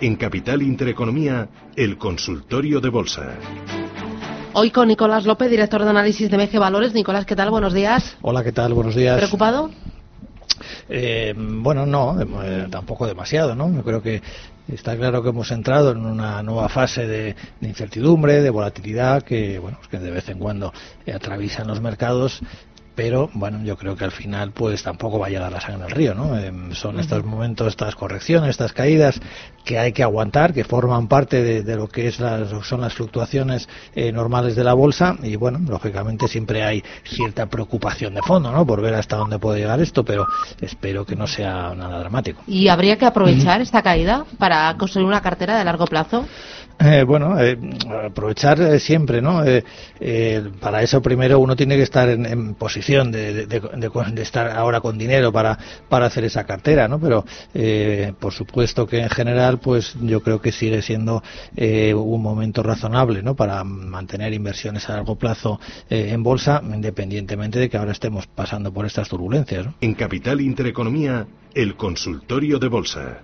En Capital Intereconomía, el consultorio de bolsa. Hoy con Nicolás López, director de análisis de MG Valores. Nicolás, ¿qué tal? Buenos días. Hola, ¿qué tal? Buenos días. ¿Preocupado? Eh, bueno, no, eh, tampoco demasiado, ¿no? Yo creo que está claro que hemos entrado en una nueva fase de, incertidumbre, de volatilidad, que, bueno, que de vez en cuando atraviesan los mercados pero bueno, yo creo que al final pues tampoco va a llegar la sangre al río, ¿no? Em, son estos momentos, estas correcciones, estas caídas que hay que aguantar, que forman parte de, lo que es las, son las fluctuaciones eh, normales de la bolsa y bueno, lógicamente siempre hay cierta preocupación de fondo, ¿no? Por ver hasta dónde puede llegar esto, pero espero que no sea nada dramático. ¿Y habría que aprovechar esta caída para construir una cartera de largo plazo? Eh, bueno, eh, aprovechar eh, siempre, ¿no? para eso primero uno tiene que estar en, posición de, estar ahora con dinero para, para hacer esa cartera, ¿no? Pero por supuesto que en general, pues yo creo que sigue siendo un momento razonable, ¿no? Para mantener inversiones a largo plazo en bolsa, independientemente de que ahora estemos pasando por estas turbulencias. En Capital Intereconomía, el consultorio de bolsa.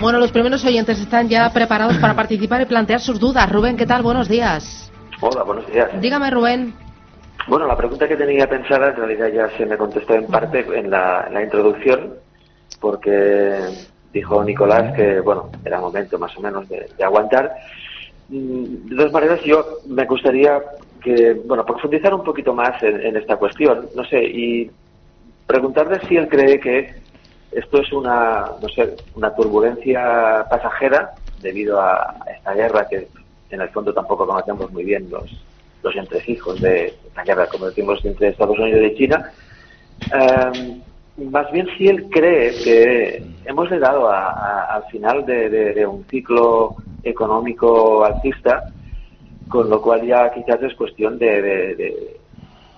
Bueno, los primeros oyentes están ya preparados para participar y plantear sus dudas. Rubén, ¿qué tal? Buenos días. Hola, buenos días. Dígame, Rubén. Bueno, la pregunta que tenía pensada en realidad ya se me contestó en parte en la, introducción, porque dijo Nicolás que, bueno, era momento más o menos de, aguantar. Mm, de todas maneras, yo me gustaría que, bueno, profundizar un poquito más en, en esta cuestión, no sé, y preguntarle si él cree que esto es una, no sé, una turbulencia pasajera debido a esta guerra que en el fondo tampoco conocemos muy bien los, los entresijos de esta guerra, como decimos, entre Estados Unidos y China. Em, más bien si él cree que hemos llegado al final de, un ciclo económico alcista, con lo cual ya quizás es cuestión de,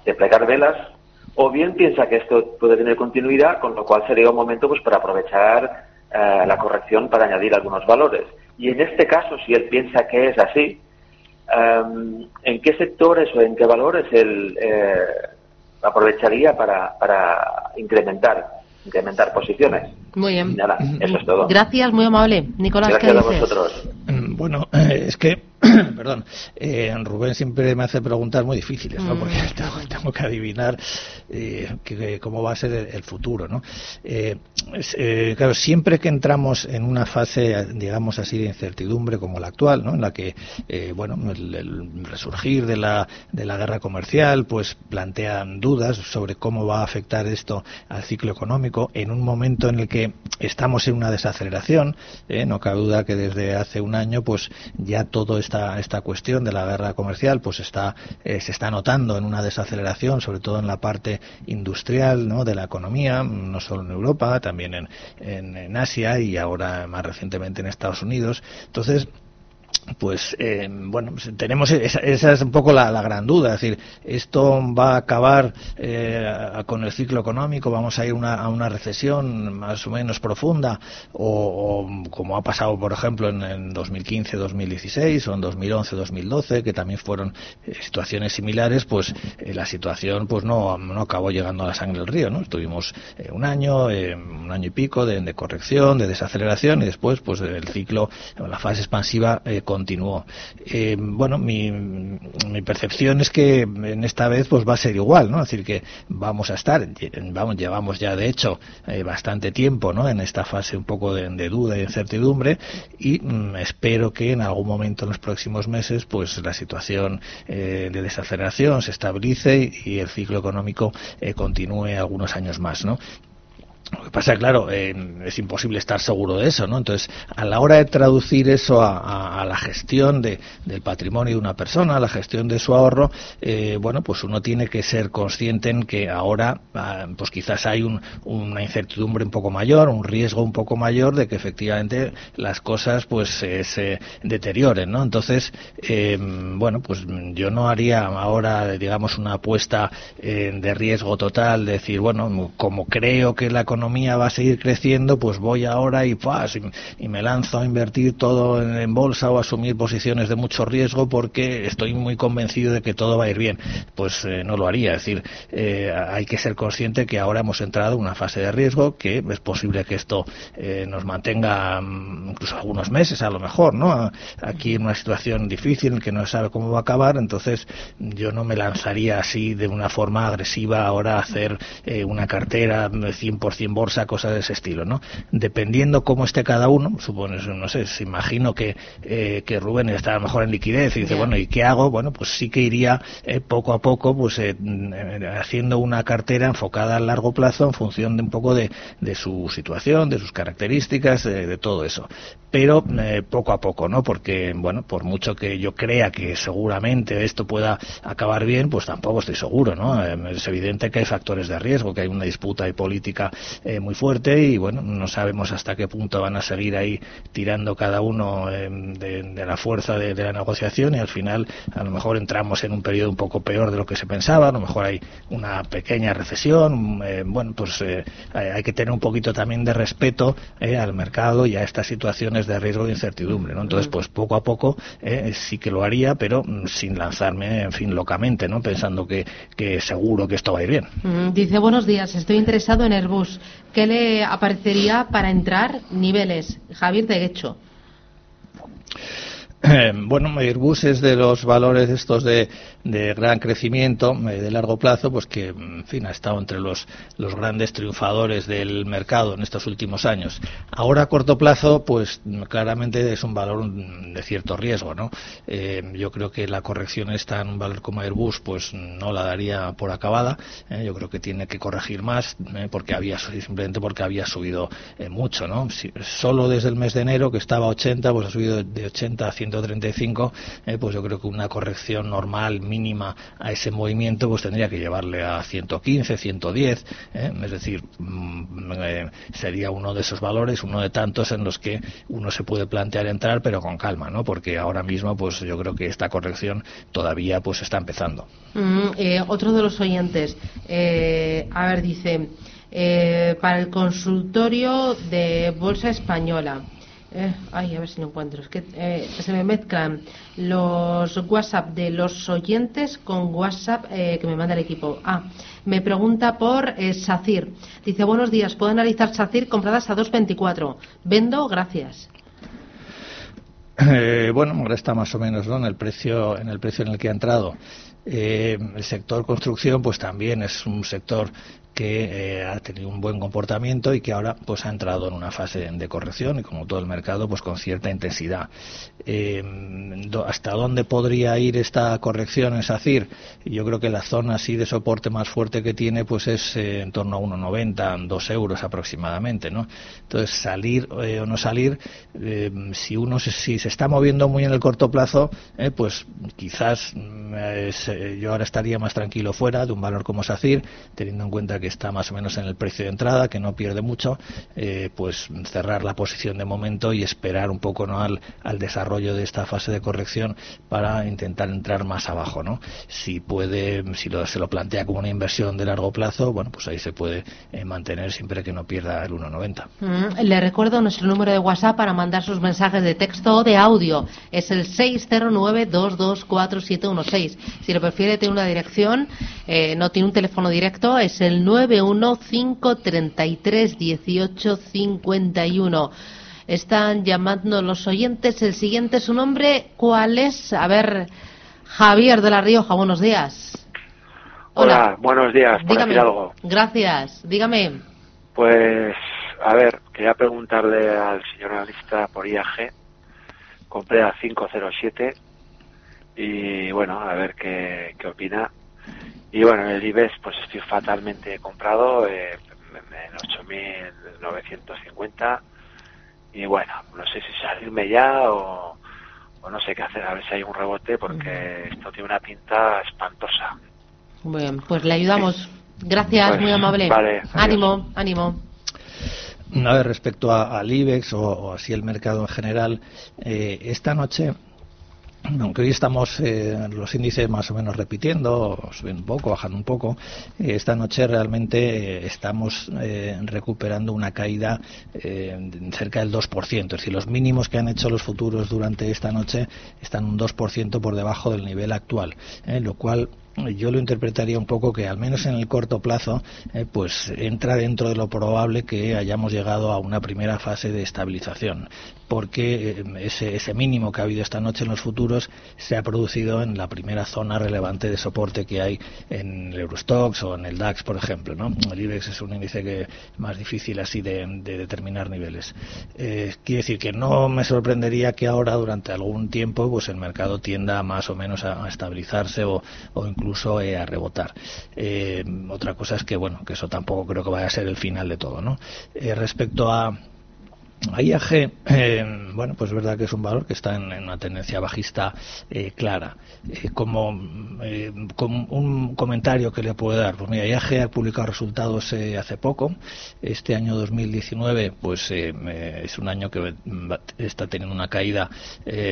de plegar velas o bien piensa que esto puede tener continuidad, con lo cual sería un momento pues para aprovechar eh, la corrección para añadir algunos valores. Y en este caso, si él piensa que es así, em, ¿en qué sectores o en qué valores él eh, aprovecharía para, para incrementar incrementar posiciones? Muy bien. nada, eso es todo. Gracias, muy amable. Nicolás, Gracias a vosotros. Bueno, es que perdón, eh, Rubén siempre me hace preguntas muy difíciles, ¿no? Porque mm. tengo, que adivinar eh, cómo va a ser el, futuro, ¿no? Eh, eh, claro, siempre que entramos en una fase, digamos así, de incertidumbre como la actual, ¿no? En la que, bueno, el, resurgir de la, de la guerra comercial, pues plantean dudas sobre cómo va a afectar esto al ciclo económico en un momento en el que estamos en una desaceleración, no cabe duda que desde hace un año, pues ya todo está esta, cuestión de la guerra comercial pues está, eh, se está notando en una desaceleración, sobre todo en la parte industrial ¿no? de la economía, no solo en Europa, también en, en Asia y ahora más recientemente en Estados Unidos. Entonces, pues eh, bueno, pues tenemos esa, esa, es un poco la, gran duda, es decir, esto va a acabar eh, con el ciclo económico, vamos a ir a una recesión más o menos profunda, o, como ha pasado, por ejemplo, en, 2015-2016 o en 2011-2012, que también fueron eh, situaciones similares, pues la situación pues no, no acabó llegando a la sangre del río, ¿no? Tuvimos un año, un año y pico de, corrección, de desaceleración y después, pues el ciclo, la fase expansiva continuó. bueno, mi, percepción es que en esta vez pues va a ser igual, ¿no? Es decir, que vamos a estar, vamos, llevamos ya de hecho bastante tiempo, ¿no? En esta fase un poco de, duda y incertidumbre y mm, espero que en algún momento en los próximos meses pues la situación de desaceleración se estabilice y el ciclo económico continúe algunos años más, ¿no? Pasa, claro, es imposible estar seguro de eso, ¿no? Entonces, a la hora de traducir eso a, la gestión de, del patrimonio de una persona, a la gestión de su ahorro, eh, bueno, pues uno tiene que ser consciente en que ahora, ah, pues quizás hay una incertidumbre un poco mayor, un riesgo un poco mayor de que efectivamente las cosas, pues, se deterioren, ¿no? Entonces, eh, bueno, pues yo no haría ahora, digamos, una apuesta eh, de riesgo total, de decir, bueno, como creo que la economía va a seguir creciendo, pues voy ahora y, y, me lanzo a invertir todo en, bolsa o a asumir posiciones de mucho riesgo porque estoy muy convencido de que todo va a ir bien. Pues eh, no lo haría. Es decir, eh, hay que ser consciente que ahora hemos entrado en una fase de riesgo, que es posible que esto eh, nos mantenga mm, incluso algunos meses a lo mejor, ¿no? Aquí en una situación difícil que no sabe cómo va a acabar, entonces yo no me lanzaría así de una forma agresiva ahora a hacer una cartera 100% en bolsa, cosas de ese estilo, ¿no? Dependiendo cómo esté cada uno, supones, no sé, se imagino que, eh, que Rubén está a lo mejor en liquidez y dice, bueno, ¿y qué hago? Bueno, pues sí que iría eh, poco a poco, pues eh, haciendo una cartera enfocada a largo plazo en función de un poco de, de su situación, de sus características, de, todo eso. Pero poco a poco, ¿no? Porque, bueno, por mucho que yo crea que seguramente esto pueda acabar bien, pues tampoco estoy seguro, ¿no? es evidente que hay factores de riesgo, que hay una disputa política eh, muy fuerte y bueno, no sabemos hasta qué punto van a seguir ahí tirando cada uno eh, de, la fuerza de, la negociación y al final a lo mejor entramos en un periodo un poco peor de lo que se pensaba, a lo mejor hay una pequeña recesión, eh, bueno, pues hay que tener un poquito también de respeto al mercado y a estas situaciones de riesgo de incertidumbre, ¿no? Entonces, pues poco a poco sí que lo haría, pero mm, sin lanzarme, en fin, locamente, ¿no? Pensando que, que seguro que esto va a ir bien. Mm, dice, buenos días, estoy interesado en Airbus. ¿Qué le aparecería para entrar? Niveles. Javier de Guecho. bueno, Airbus es de los valores estos de, de gran crecimiento, eh, de largo plazo, pues que, en fin, ha estado entre los, grandes triunfadores del mercado en estos últimos años. Ahora, a corto plazo, pues claramente es un valor de cierto riesgo, ¿no? Eh, yo creo que la corrección está en un valor como Airbus, pues no la daría por acabada. ¿eh? yo creo que tiene que corregir más, porque había, simplemente porque había subido mucho, ¿no? solo desde el mes de enero, que estaba a 80, pues ha subido de 80 a 100 135, eh, pues yo creo que una corrección normal mínima a ese movimiento pues tendría que llevarle a 115, 110, eh, es decir, mm, eh, sería uno de esos valores, uno de tantos en los que uno se puede plantear entrar, pero con calma, ¿no? Porque ahora mismo, pues yo creo que esta corrección todavía pues está empezando. Mm, otro de los oyentes, a ver, dice. para el consultorio de Bolsa Española. Eh, ay, a ver si lo encuentro. Es que eh, se me mezclan los WhatsApp de los oyentes con WhatsApp eh, que me manda el equipo. Ah, me pregunta por SACIR. Dice, buenos días, ¿puedo analizar SACIR compradas a 2.24? Vendo, gracias. bueno, ahora está más o menos ¿no? en, el precio, en el precio en el que ha entrado. el sector construcción pues también es un sector que eh, ha tenido un buen comportamiento y que ahora pues ha entrado en una fase de corrección y como todo el mercado pues con cierta intensidad. Eh, hasta dónde podría ir esta corrección es decir yo creo que la zona así de soporte más fuerte que tiene pues es eh, en torno a 1,90 2 euros aproximadamente no entonces salir o no salir si uno se, si se está moviendo muy en el corto plazo pues quizás mm, yo ahora estaría más tranquilo fuera de un valor como SACIR teniendo en cuenta que está más o menos en el precio de entrada, que no pierde mucho, eh, pues cerrar la posición de momento y esperar un poco ¿no? al, desarrollo de esta fase de corrección para intentar entrar más abajo. ¿no? Si puede, si lo, se lo plantea como una inversión de largo plazo, bueno, pues ahí se puede eh, mantener siempre que no pierda el 1,90. Mm, le recuerdo nuestro número de WhatsApp para mandar sus mensajes de texto o de audio. Es el 609-224716. Si lo prefiere, tiene una dirección, eh, no tiene un teléfono directo, es el 915331851. están llamando los oyentes. El siguiente, su nombre, ¿cuál es? A ver, Javier de La Rioja, buenos días. Hola, buenos días, por Dígame. decir algo. Gracias, dígame. Pues, a ver, quería preguntarle al señor analista por IAG. Compré a 507 y bueno, a ver qué, qué opina. Y bueno, el IBEX, pues estoy fatalmente comprado eh, en 8.950 y bueno, no sé si salirme ya o, o no sé qué hacer, a ver si hay un rebote porque esto tiene una pinta espantosa. Bien, pues le ayudamos. Gracias, Pues, muy amable. vale, adiós. ánimo, ánimo. A ver, respecto a- al IBEX o, o así el mercado en general, eh, esta noche, aunque hoy estamos eh, los índices más o menos repitiendo, suben un poco, bajan un poco, eh, esta noche realmente eh, estamos eh, recuperando una caída cerca del 2%. Es decir, los mínimos que han hecho los futuros durante esta noche están un 2% por debajo del nivel actual, lo cual yo lo interpretaría un poco que al menos en el corto plazo eh, pues entra dentro de lo probable que hayamos llegado a una primera fase de estabilización porque eh, ese, ese mínimo que ha habido esta noche en los futuros se ha producido en la primera zona relevante de soporte que hay en el Eurostox o en el DAX por ejemplo el IBEX es un índice que más difícil así de, de determinar niveles. Eh, quiere decir que no me sorprendería que ahora durante algún tiempo pues el mercado tienda más o menos a, a estabilizarse o, o incluso eh, a rebotar. Eh, otra cosa es que bueno que eso tampoco creo que vaya a ser el final de todo, ¿no? Eh, respecto a a IAG, eh, bueno, pues es verdad que es un valor que está en, una tendencia bajista eh, clara. Eh, como, eh, como un comentario que le puedo dar, pues mira, IAG ha publicado resultados eh, hace poco. Este año 2019, pues es un año que está teniendo una caída,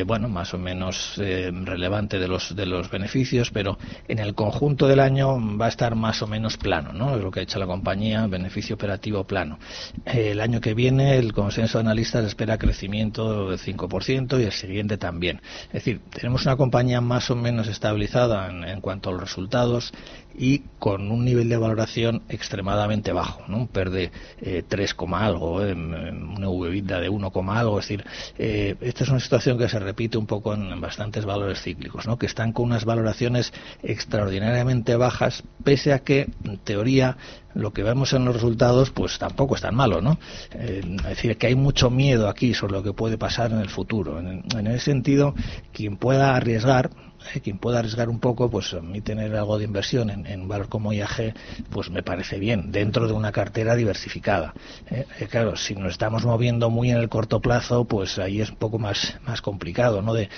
bueno, más o menos relevante de los de los beneficios, pero en el conjunto del año va a estar más o menos plano, ¿no? Es lo que ha hecho la compañía, beneficio operativo plano. El año que viene, el consenso analistas espera crecimiento del 5% y el siguiente también. Es decir, tenemos una compañía más o menos estabilizada en, en cuanto a los resultados y con un nivel de valoración extremadamente bajo, ¿no? Un PER de eh, 3, algo, eh, una VBITDA de 1, algo, es decir, eh, esta es una situación que se repite un poco en, en bastantes valores cíclicos, ¿no? Que están con unas valoraciones extraordinariamente bajas, pese a que, en teoría, lo que vemos en los resultados pues tampoco es tan malo, ¿no? Eh, es decir, que hay mucho miedo aquí sobre lo que puede pasar en el futuro. En, ese sentido, quien pueda arriesgar, eh, quien pueda arriesgar un poco, pues a mí tener algo de inversión en, en valor como IAG, pues me parece bien, dentro de una cartera diversificada. Eh, claro, si nos estamos moviendo muy en el corto plazo, pues ahí es un poco más, más complicado, ¿no? De,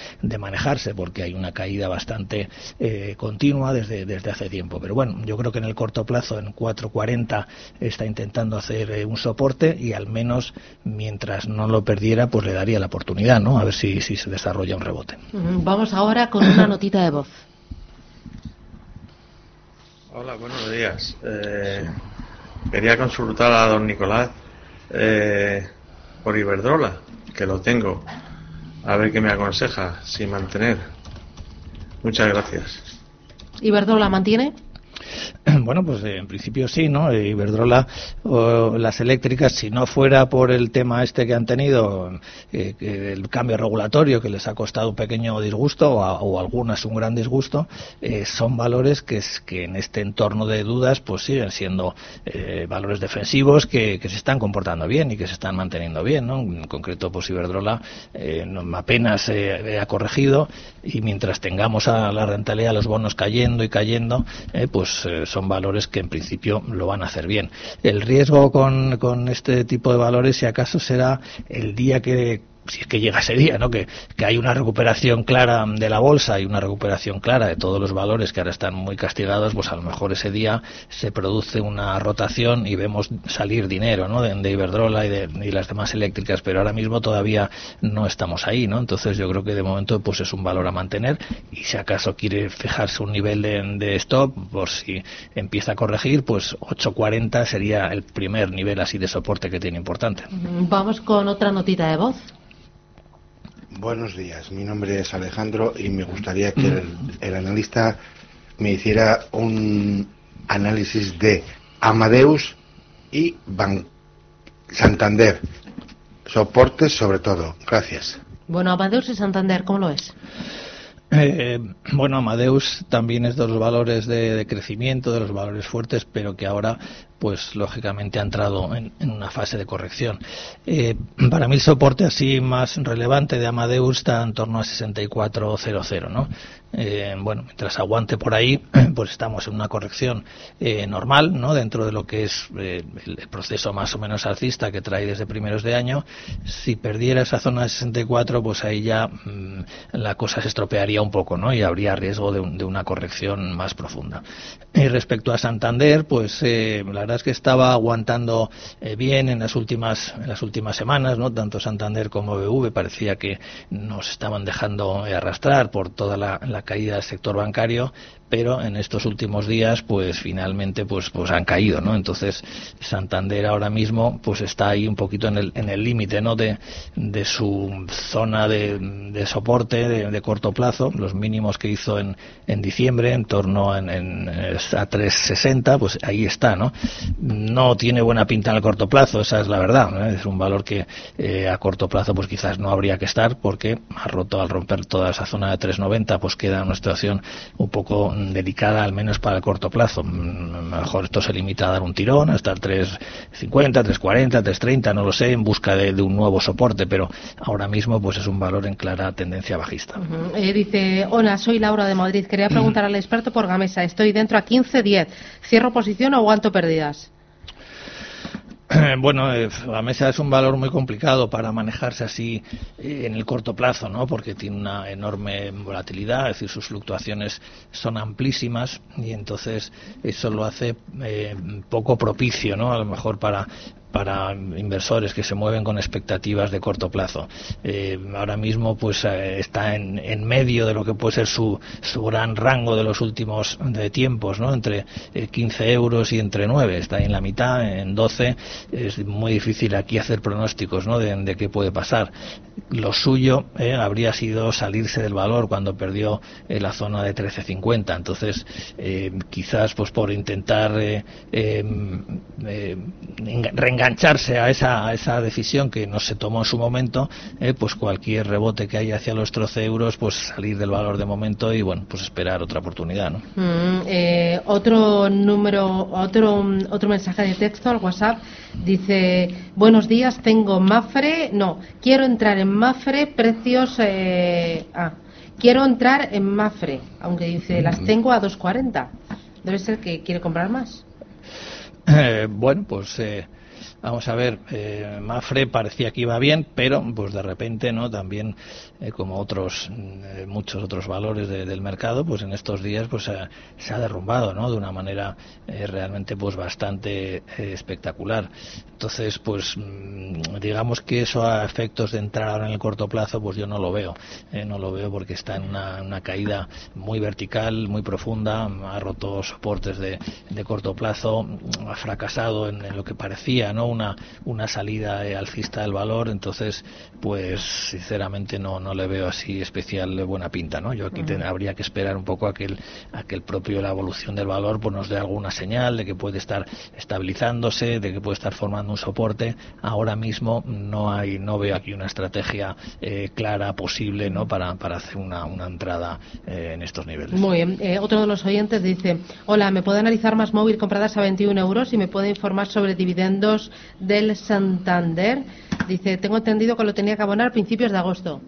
manejarse, porque hay una caída bastante continua desde, desde hace tiempo. Pero bueno, yo creo que en el corto plazo, en 4.40, está intentando hacer eh, un soporte y al menos mientras no lo perdiera, pues le daría la oportunidad, ¿no? A ver si, si se desarrolla un rebote. Vamos ahora con una notita de voz. Hola, buenos días. Eh, quería consultar a don Nicolás eh, por Iberdrola, que lo tengo. A ver qué me aconseja, si mantener. Muchas gracias. ¿Iberdrola mantiene? Bueno, pues eh, en principio sí, ¿no? Eh, Iberdrola, o las eléctricas, si no fuera por el tema este que han tenido, eh, el cambio regulatorio que les ha costado un pequeño disgusto o, algunas un gran disgusto, eh, son valores que, es- que en este entorno de dudas pues siguen siendo eh, valores defensivos que, se están comportando bien y que se están manteniendo bien, ¿no? En concreto, pues Iberdrola no- apenas ha corregido y mientras tengamos a la rentabilidad, los bonos cayendo y cayendo, pues son valores que en principio lo van a hacer bien. El riesgo con, con este tipo de valores, si acaso, será el día que si es que llega ese día, ¿no? Que, hay una recuperación clara de la bolsa y una recuperación clara de todos los valores que ahora están muy castigados, pues a lo mejor ese día se produce una rotación y vemos salir dinero, ¿no? De, Iberdrola y de las demás eléctricas, pero ahora mismo todavía no estamos ahí, ¿no? Entonces yo creo que de momento pues es un valor a mantener y si acaso quiere fijarse un nivel de, stop por si empieza a corregir, pues 8.40 sería el primer nivel así de soporte que tiene importante. Vamos con otra notita de voz. Buenos días, mi nombre es Alejandro y me gustaría que el, el analista me hiciera un análisis de Amadeus y Ban Santander. soportes sobre todo. Gracias. Bueno, Amadeus y Santander, ¿cómo lo es? Eh, bueno, Amadeus también es de los valores de, crecimiento, de los valores fuertes, pero que ahora pues lógicamente ha entrado en, una fase de corrección. Eh, para mí el soporte así más relevante de Amadeus está en torno a 64.00, ¿no? Eh, bueno, mientras aguante por ahí, pues estamos en una corrección eh, normal, ¿no? Dentro de lo que es el, proceso más o menos alcista que trae desde primeros de año. Si perdiera esa zona de 64, pues ahí ya mm, la cosa se estropearía un poco, ¿no? Y habría riesgo de, de una corrección más profunda. Y respecto a Santander, pues la es que estaba aguantando eh, bien en las últimas en las últimas semanas, ¿no? Tanto Santander como BV parecía que nos estaban dejando arrastrar por toda la caída del sector bancario pero en estos últimos días pues finalmente pues pues han caído no entonces Santander ahora mismo pues está ahí un poquito en el en el límite no de, de su zona de, de soporte de, corto plazo los mínimos que hizo en, en diciembre en torno en, en, a 360 pues ahí está no no tiene buena pinta en el corto plazo esa es la verdad es un valor que eh, a corto plazo pues quizás no habría que estar porque ha roto al romper toda esa zona de 390 pues queda una situación un poco delicada al menos para el corto plazo. Mejor esto se limita a dar un tirón hasta el 350, 340, 330, no lo sé, en busca de, un nuevo soporte, pero ahora mismo pues es un valor en clara tendencia bajista. Eh, dice, hola, soy Laura de Madrid. Quería preguntar al experto por Gamesa. Estoy dentro a 15-10. ¿Cierro posición o aguanto pérdidas? Bueno, eh, la mesa es un valor muy complicado para manejarse así eh, en el corto plazo, ¿no? Porque tiene una enorme volatilidad, es decir, sus fluctuaciones son amplísimas y entonces eso lo hace eh, poco propicio, ¿no? A lo mejor para para inversores que se mueven con expectativas de corto plazo. Eh, ahora mismo pues eh, está en, medio de lo que puede ser su, su gran rango de los últimos de tiempos, ¿no? entre 15 eh, euros y entre 9. Está en la mitad, en 12. Es muy difícil aquí hacer pronósticos ¿no? de, qué puede pasar. Lo suyo habría sido salirse del valor cuando perdió la zona de 13.50. Entonces, quizás pues por intentar engancharse a esa, a esa decisión que no se tomó en su momento, eh, pues cualquier rebote que haya hacia los 13 euros, pues salir del valor de momento y bueno, pues esperar otra oportunidad, ¿no? Mm, eh, otro número, otro, otro mensaje de texto al WhatsApp dice, buenos días, tengo Mafre, no, quiero entrar en Mafre, precios, eh, ah, quiero entrar en Mafre, aunque dice, las mm. tengo a 2.40. Debe ser que quiere comprar más. bueno, pues Vamos a ver, eh, Mafre parecía que iba bien, pero pues de repente, ¿no? También, eh, como otros, eh, muchos otros valores del mercado, pues en estos días pues se ha derrumbado, ¿no? De una manera realmente pues bastante espectacular. Entonces, pues mm, digamos que eso a efectos de entrar ahora en el corto plazo, pues yo no lo veo. no lo veo porque está en una, caída muy vertical, muy profunda, ha roto soportes de, corto plazo, ha fracasado en, en lo que parecía, ¿no? Una, una salida alcista del valor, entonces, pues sinceramente no, no le veo así especial buena pinta, ¿no? Yo aquí habría que esperar un poco a que, el, a que el propio la evolución del valor pues nos dé alguna señal de que puede estar estabilizándose, de que puede estar formando un soporte. Ahora mismo no hay, no veo aquí una estrategia eh, clara posible, ¿no? Para, para hacer una, una entrada eh, en estos niveles. Muy bien. Eh, otro de los oyentes dice, hola, ¿me puede analizar más móvil compradas a 21 euros y me puede informar sobre dividendos del Santander. Dice, tengo entendido que lo tenía que abonar a principios de agosto.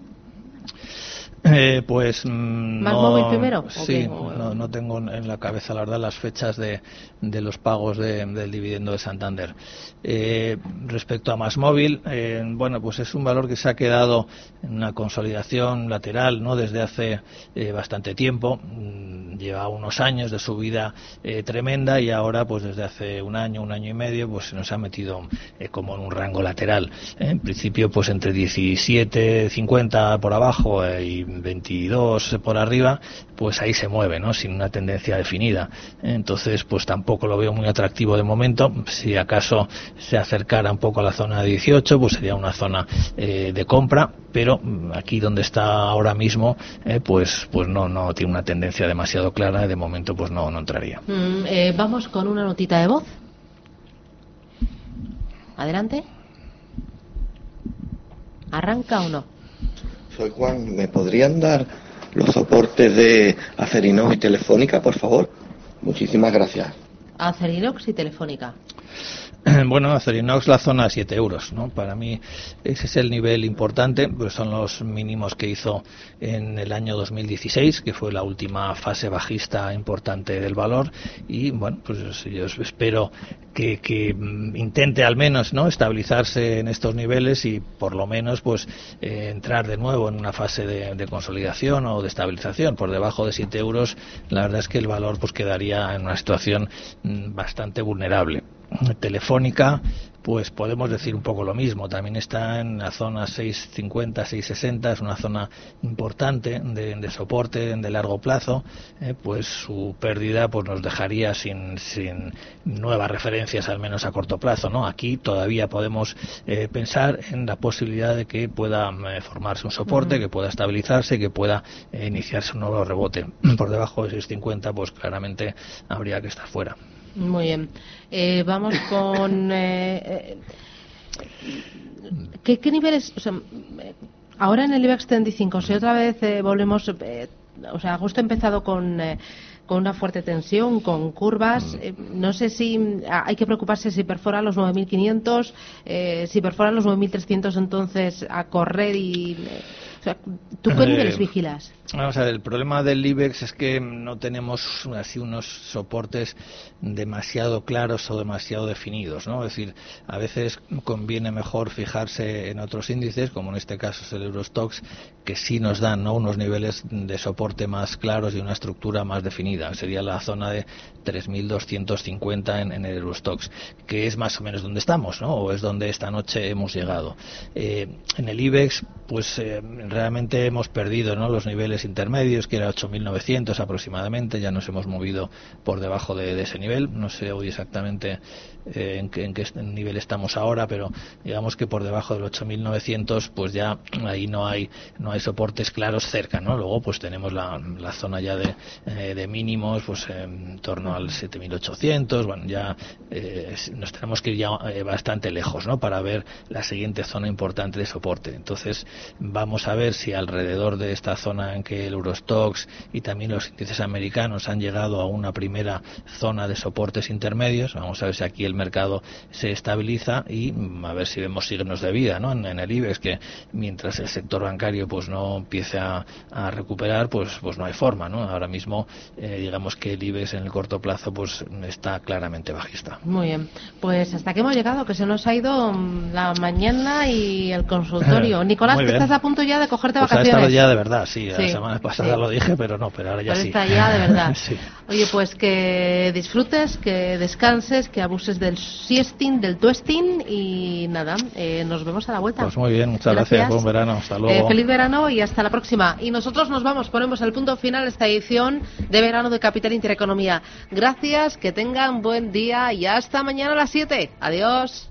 Eh, pues mm, ¿Más móvil primero? Sí, no, tengo en la cabeza, la verdad, las fechas de, de los pagos del dividendo de Santander. Eh, respecto a más móvil, eh, bueno, pues es un valor que se ha quedado en una consolidación lateral, ¿no? Desde hace bastante tiempo. Mm, lleva unos años de subida tremenda y ahora, pues desde hace un año, un año y medio, pues se nos ha metido como en un rango lateral. En principio, pues entre 17, 50 por abajo y 22 por arriba, pues ahí se mueve, ¿no? Sin una tendencia definida. Entonces, pues tampoco lo veo muy atractivo de momento. Si acaso se acercara un poco a la zona de 18, pues sería una zona eh, de compra, pero mm, aquí donde está ahora mismo, eh, pues, pues no, no tiene una tendencia demasiado clara. De momento, pues no, no entraría. Mm, eh, vamos con una notita de voz. Adelante. ¿Arranca o no? Soy Juan. ¿Me podrían dar los soportes de Acerinox y Telefónica, por favor? Muchísimas gracias. Acerinox y Telefónica. Bueno, Acerinox la zona 7 euros, ¿no? Para mí ese es el nivel importante, pues son los mínimos que hizo en el año 2016, que fue la última fase bajista importante del valor y bueno, pues yo espero que, mm, intente al menos, ¿no? Estabilizarse en estos niveles y por lo menos pues eh, entrar de nuevo en una fase de, de, consolidación o de estabilización por debajo de 7 euros. La verdad es que el valor pues quedaría en una situación mm, bastante vulnerable telefónica pues podemos decir un poco lo mismo. También está en la zona 650, 660, es una zona importante de, soporte de largo plazo. Eh, pues su pérdida pues nos dejaría sin, sin, nuevas referencias, al menos a corto plazo. ¿no? Aquí todavía podemos eh, pensar en la posibilidad de que pueda eh, formarse un soporte, que pueda estabilizarse, que pueda iniciarse un nuevo rebote. Por debajo de 650, pues claramente habría que estar fuera. Muy bien. Eh, vamos con. Eh, eh, ¿qué, ¿qué, niveles.? O sea, ahora en el IBEX 35, si otra vez volvemos. o sea, agosto ha empezado con con una fuerte tensión, con curvas. Mm. no sé si hay que preocuparse si perfora los 9.500, eh, si perfora los 9.300 entonces a correr y ¿Tú qué niveles vigilas? Vamos a ver, el problema del IBEX es que no tenemos así unos soportes demasiado claros o demasiado definidos, ¿no? Es decir, a veces conviene mejor fijarse en otros índices, como en este caso es el Eurostox, que sí nos dan unos niveles de soporte más claros y una estructura más definida. Sería la zona de 3.250 en, en el Eurostox, que es más o menos donde estamos, ¿no? O es donde esta noche hemos llegado. Eh, en el IBEX, pues eh, realmente hemos perdido ¿no? los niveles intermedios, que era 8.900 aproximadamente, ya nos hemos movido por debajo de, ese nivel, no sé hoy exactamente eh, en, qué, en, qué, nivel estamos ahora, pero digamos que por debajo del 8.900 pues ya ahí no hay no hay soportes claros cerca, ¿no? Luego pues tenemos la, zona ya de, eh, de, mínimos pues en torno al 7.800, bueno, ya eh, nos tenemos que ir ya bastante lejos, ¿no? Para ver la siguiente zona importante de soporte. Entonces vamos a ver si alrededor de esta zona en que el Eurostox y también los índices americanos han llegado a una primera zona de soportes intermedios, vamos a ver si aquí el mercado se estabiliza y mm, a ver si vemos signos de vida ¿no? en, el IBEX, que mientras el sector bancario pues no empiece a, recuperar, pues, pues no hay forma. ¿no? Ahora mismo, eh, digamos que el IBEX en el corto plazo pues está claramente bajista. Muy bien, pues hasta que hemos llegado, que se nos ha ido mm, la mañana y el consultorio. Nicolás, que estás a punto ya de cogerte pues vacaciones. ya de verdad, sí, la semana pasada lo dije, pero no, pero ahora ya sí. Está ya de verdad. Oye, pues que disfrutes, que descanses, que abuses del siesting, del tuesting y nada, eh, nos vemos a la vuelta. Pues muy bien, muchas gracias, buen verano, hasta luego. Eh, feliz verano y hasta la próxima. Y nosotros nos vamos, ponemos el punto final a esta edición de verano de Capital Intereconomía. Gracias, que tengan buen día y hasta mañana a las 7. Adiós.